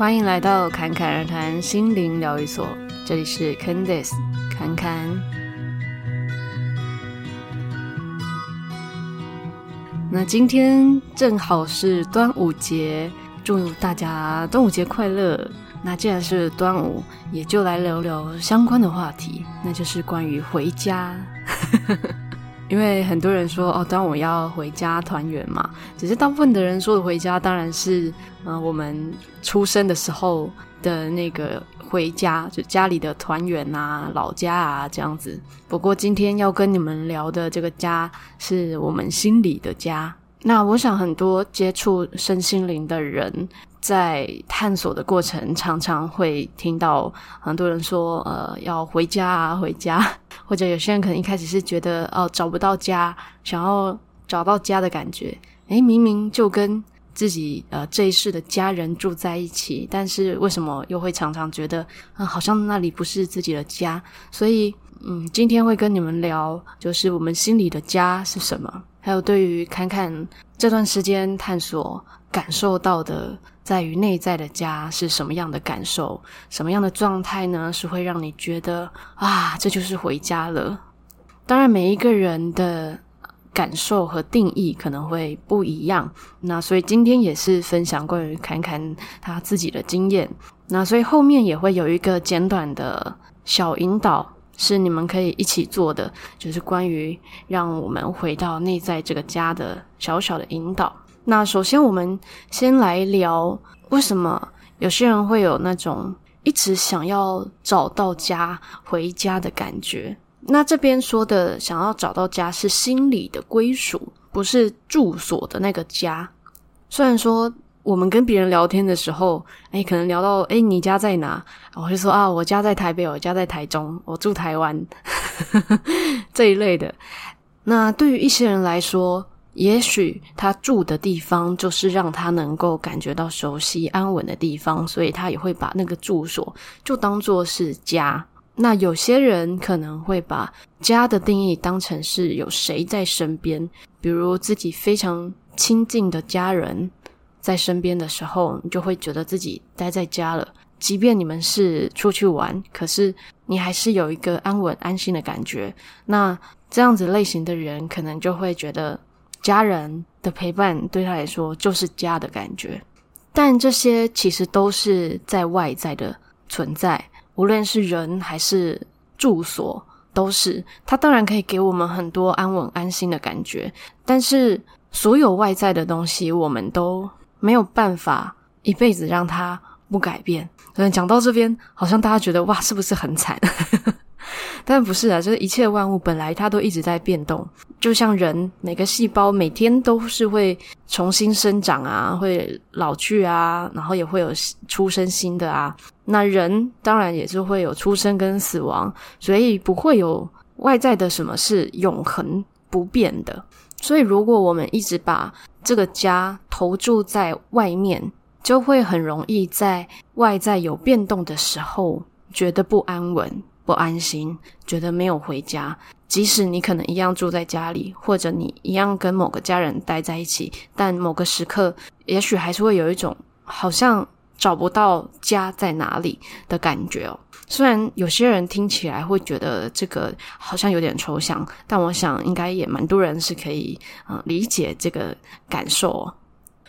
欢迎来到侃侃而谈心灵疗愈所，这里是 Candice 侃侃。那今天正好是端午节，祝大家端午节快乐。那既然是端午，也就来聊聊相关的话题，那就是关于回家。因为很多人说哦，端午要回家团圆嘛，只是大部分的人说的回家，当然是嗯、呃，我们出生的时候的那个回家，就家里的团圆啊、老家啊这样子。不过今天要跟你们聊的这个家，是我们心里的家。那我想很多接触身心灵的人，在探索的过程，常常会听到很多人说，呃，要回家啊，回家。或者有些人可能一开始是觉得哦，找不到家，想要找到家的感觉。诶，明明就跟自己呃这一世的家人住在一起，但是为什么又会常常觉得啊、好像那里不是自己的家？所以嗯，今天会跟你们聊，就是我们心里的家是什么，还有对于侃侃这段时间探索感受到的。在于内在的家是什么样的感受，什么样的状态呢？是会让你觉得啊，这就是回家了。当然，每一个人的感受和定义可能会不一样。那所以今天也是分享关于侃侃他自己的经验。那所以后面也会有一个简短的小引导，是你们可以一起做的，就是关于让我们回到内在这个家的小小的引导。那首先，我们先来聊为什么有些人会有那种一直想要找到家、回家的感觉。那这边说的想要找到家是心里的归属，不是住所的那个家。虽然说我们跟别人聊天的时候，诶，可能聊到诶，你家在哪？我会说啊，我家在台北，我家在台中，我住台湾 这一类的。那对于一些人来说，也许他住的地方就是让他能够感觉到熟悉安稳的地方，所以他也会把那个住所就当作是家。那有些人可能会把家的定义当成是有谁在身边，比如自己非常亲近的家人在身边的时候，你就会觉得自己待在家了。即便你们是出去玩，可是你还是有一个安稳安心的感觉。那这样子类型的人可能就会觉得。家人的陪伴对他来说就是家的感觉，但这些其实都是在外在的存在，无论是人还是住所，都是。它当然可以给我们很多安稳安心的感觉，但是所有外在的东西，我们都没有办法一辈子让它不改变。所以讲到这边，好像大家觉得哇，是不是很惨？但不是啊，就是一切万物本来它都一直在变动，就像人每个细胞每天都是会重新生长啊，会老去啊，然后也会有出生新的啊。那人当然也是会有出生跟死亡，所以不会有外在的什么是永恒不变的。所以如果我们一直把这个家投注在外面，就会很容易在外在有变动的时候觉得不安稳。不安心，觉得没有回家。即使你可能一样住在家里，或者你一样跟某个家人待在一起，但某个时刻，也许还是会有一种好像找不到家在哪里的感觉哦。虽然有些人听起来会觉得这个好像有点抽象，但我想应该也蛮多人是可以嗯理解这个感受哦。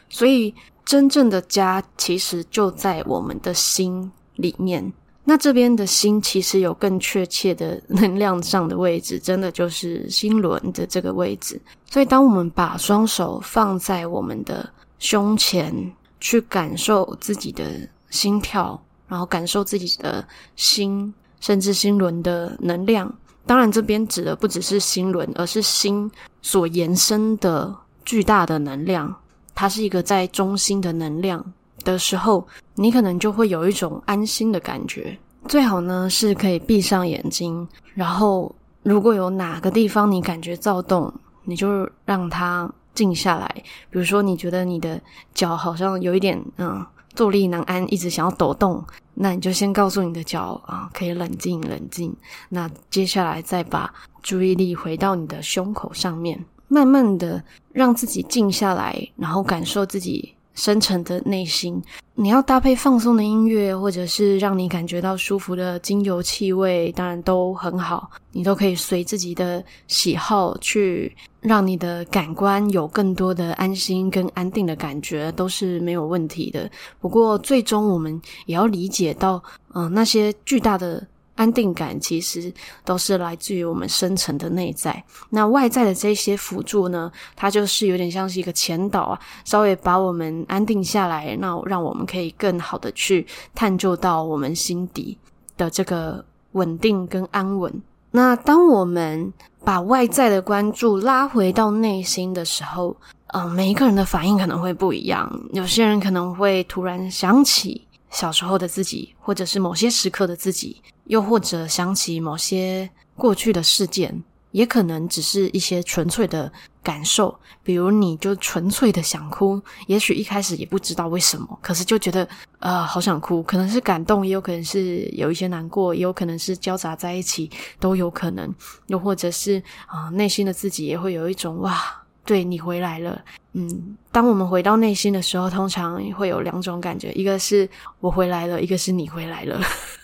所以，真正的家其实就在我们的心里面。那这边的心其实有更确切的能量上的位置，真的就是心轮的这个位置。所以，当我们把双手放在我们的胸前，去感受自己的心跳，然后感受自己的心，甚至心轮的能量。当然，这边指的不只是心轮，而是心所延伸的巨大的能量。它是一个在中心的能量。的时候，你可能就会有一种安心的感觉。最好呢是可以闭上眼睛，然后如果有哪个地方你感觉躁动，你就让它静下来。比如说，你觉得你的脚好像有一点嗯坐立难安，一直想要抖动，那你就先告诉你的脚啊，可以冷静冷静。那接下来再把注意力回到你的胸口上面，慢慢的让自己静下来，然后感受自己。深沉的内心。你要搭配放松的音乐，或者是让你感觉到舒服的精油气味，当然都很好。你都可以随自己的喜好去让你的感官有更多的安心跟安定的感觉，都是没有问题的。不过，最终我们也要理解到，嗯、那些巨大的。安定感其实都是来自于我们深层的内在。那外在的这些辅助呢，它就是有点像是一个前导啊，稍微把我们安定下来，那让我们可以更好的去探究到我们心底的这个稳定跟安稳。那当我们把外在的关注拉回到内心的时候，嗯、呃，每一个人的反应可能会不一样。有些人可能会突然想起小时候的自己，或者是某些时刻的自己。又或者想起某些过去的事件，也可能只是一些纯粹的感受，比如你就纯粹的想哭，也许一开始也不知道为什么，可是就觉得呃好想哭，可能是感动，也有可能是有一些难过，也有可能是交杂在一起，都有可能。又或者是啊、内心的自己也会有一种哇，对你回来了。嗯，当我们回到内心的时候，通常会有两种感觉，一个是我回来了，一个是你回来了。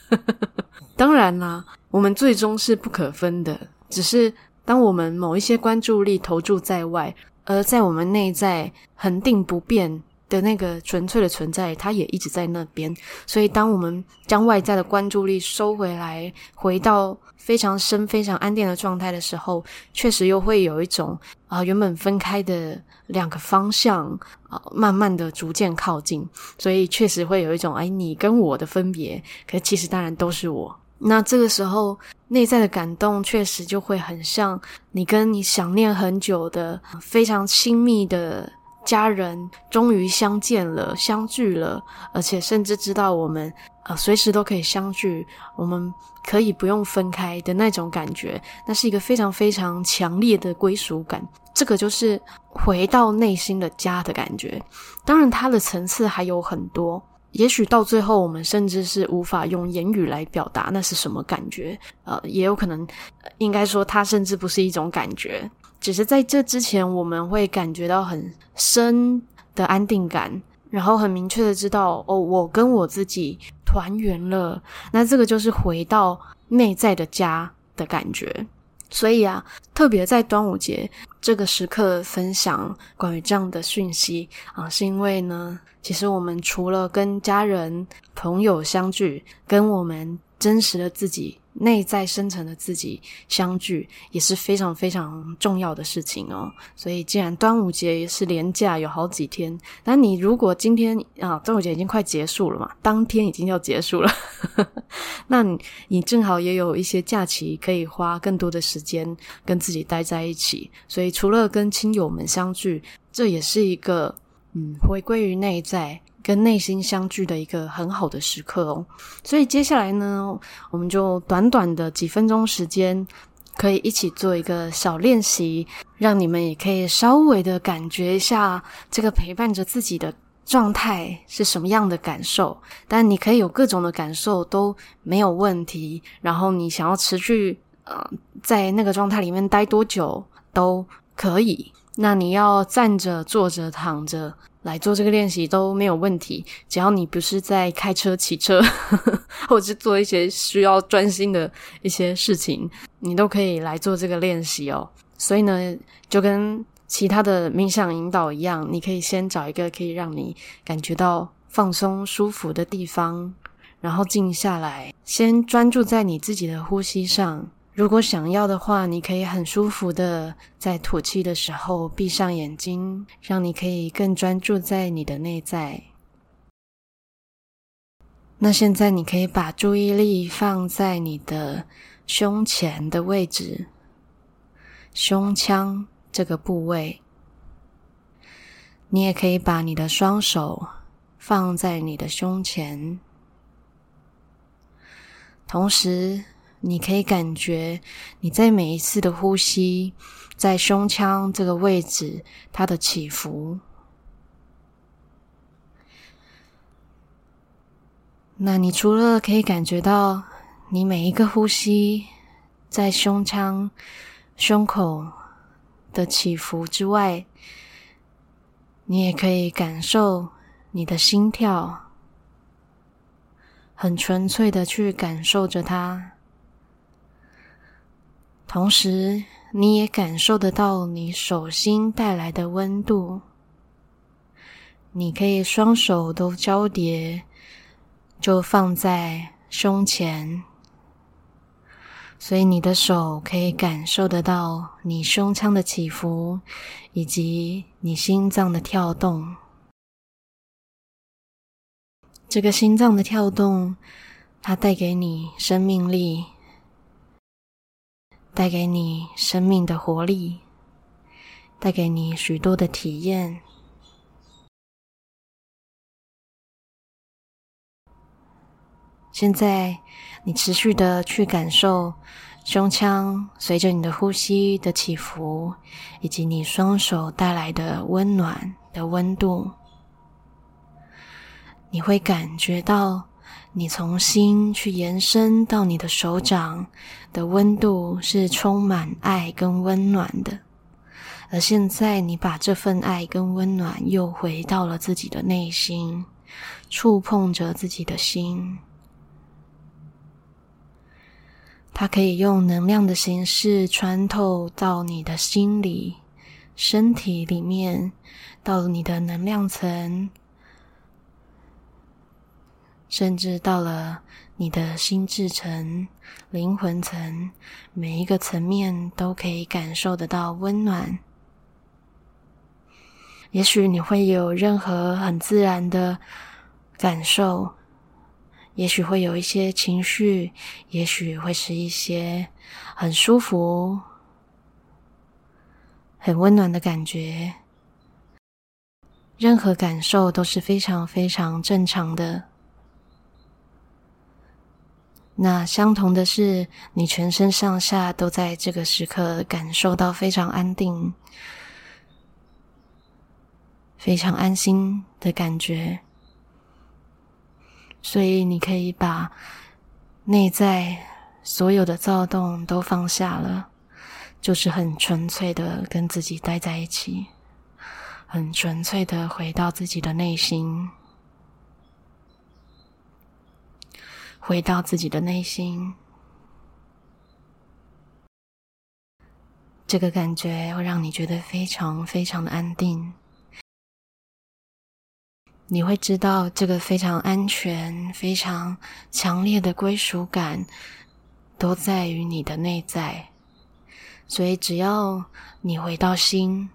当然啦，我们最终是不可分的。只是当我们某一些关注力投注在外，而在我们内在恒定不变的那个纯粹的存在，它也一直在那边。所以，当我们将外在的关注力收回来，回到非常深、非常安定的状态的时候，确实又会有一种啊、原本分开的两个方向啊、慢慢的逐渐靠近。所以，确实会有一种哎，你跟我的分别。可其实，当然都是我。那这个时候，内在的感动确实就会很像你跟你想念很久的、非常亲密的家人终于相见了、相聚了，而且甚至知道我们呃随时都可以相聚，我们可以不用分开的那种感觉，那是一个非常非常强烈的归属感。这个就是回到内心的家的感觉。当然，它的层次还有很多。也许到最后，我们甚至是无法用言语来表达那是什么感觉。呃，也有可能，应该说它甚至不是一种感觉，只是在这之前，我们会感觉到很深的安定感，然后很明确的知道，哦，我跟我自己团圆了。那这个就是回到内在的家的感觉。所以啊，特别在端午节这个时刻分享关于这样的讯息啊，是因为呢，其实我们除了跟家人、朋友相聚，跟我们真实的自己。内在深层的自己相聚也是非常非常重要的事情哦。所以，既然端午节也是连假有好几天，那你如果今天啊，端午节已经快结束了嘛，当天已经要结束了，那你你正好也有一些假期可以花更多的时间跟自己待在一起。所以，除了跟亲友们相聚，这也是一个嗯，回归于内在。跟内心相聚的一个很好的时刻哦，所以接下来呢，我们就短短的几分钟时间，可以一起做一个小练习，让你们也可以稍微的感觉一下这个陪伴着自己的状态是什么样的感受。但你可以有各种的感受都没有问题，然后你想要持续呃在那个状态里面待多久都可以。那你要站着、坐着、躺着。来做这个练习都没有问题，只要你不是在开车、骑车，或者是做一些需要专心的一些事情，你都可以来做这个练习哦。所以呢，就跟其他的冥想引导一样，你可以先找一个可以让你感觉到放松、舒服的地方，然后静下来，先专注在你自己的呼吸上。如果想要的话，你可以很舒服的在吐气的时候闭上眼睛，让你可以更专注在你的内在。那现在你可以把注意力放在你的胸前的位置，胸腔这个部位。你也可以把你的双手放在你的胸前，同时。你可以感觉你在每一次的呼吸，在胸腔这个位置它的起伏。那你除了可以感觉到你每一个呼吸在胸腔、胸口的起伏之外，你也可以感受你的心跳，很纯粹的去感受着它。同时，你也感受得到你手心带来的温度。你可以双手都交叠，就放在胸前，所以你的手可以感受得到你胸腔的起伏，以及你心脏的跳动。这个心脏的跳动，它带给你生命力。带给你生命的活力，带给你许多的体验。现在，你持续的去感受胸腔随着你的呼吸的起伏，以及你双手带来的温暖的温度，你会感觉到。你从心去延伸到你的手掌的温度是充满爱跟温暖的，而现在你把这份爱跟温暖又回到了自己的内心，触碰着自己的心，它可以用能量的形式穿透到你的心里、身体里面，到你的能量层。甚至到了你的心智层、灵魂层，每一个层面都可以感受得到温暖。也许你会有任何很自然的感受，也许会有一些情绪，也许会是一些很舒服、很温暖的感觉。任何感受都是非常非常正常的。那相同的是，你全身上下都在这个时刻感受到非常安定、非常安心的感觉，所以你可以把内在所有的躁动都放下了，就是很纯粹的跟自己待在一起，很纯粹的回到自己的内心。回到自己的内心，这个感觉会让你觉得非常非常的安定。你会知道，这个非常安全、非常强烈的归属感，都在于你的内在。所以，只要你回到心，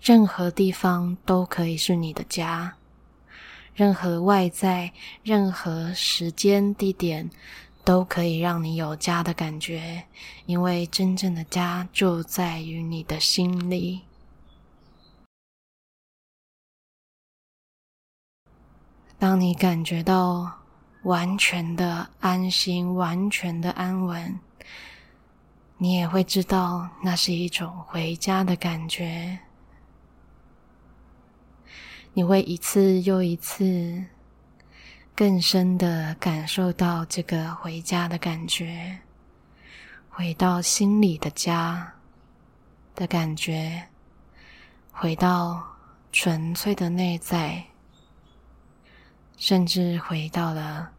任何地方都可以是你的家。任何外在、任何时间、地点，都可以让你有家的感觉，因为真正的家就在于你的心里。当你感觉到完全的安心、完全的安稳，你也会知道那是一种回家的感觉。你会一次又一次更深的感受到这个回家的感觉，回到心里的家的感觉，回到纯粹的内在，甚至回到了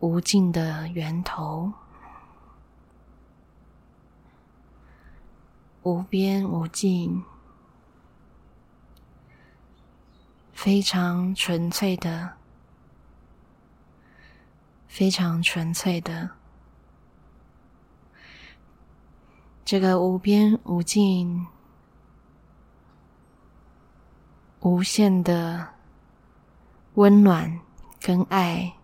无尽的源头，无边无尽。非常纯粹的，非常纯粹的，这个无边无尽、无限的温暖跟爱，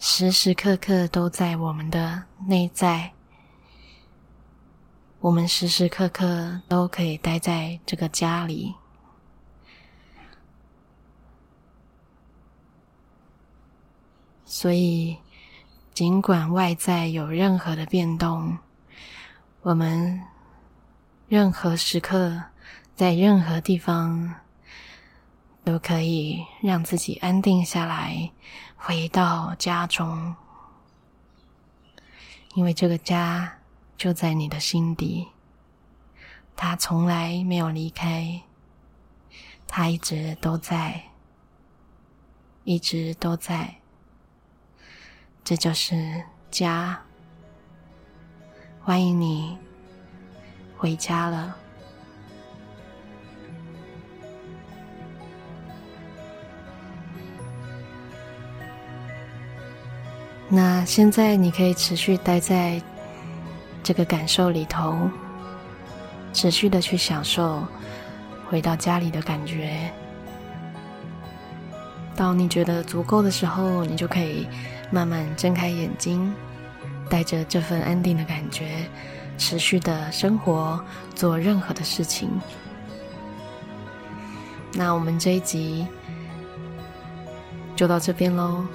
时时刻刻都在我们的内在。我们时时刻刻都可以待在这个家里，所以尽管外在有任何的变动，我们任何时刻在任何地方都可以让自己安定下来，回到家中，因为这个家。就在你的心底，他从来没有离开，他一直都在，一直都在。这就是家。欢迎你回家了。那现在你可以持续待在这个感受里头，持续的去享受回到家里的感觉。当你觉得足够的时候，你就可以慢慢睁开眼睛，带着这份安定的感觉，持续的生活，做任何的事情。那我们这一集就到这边喽。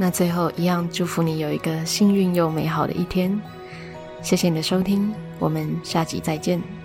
那最后一样，祝福你有一个幸运又美好的一天。谢谢你的收听，我们下集再见。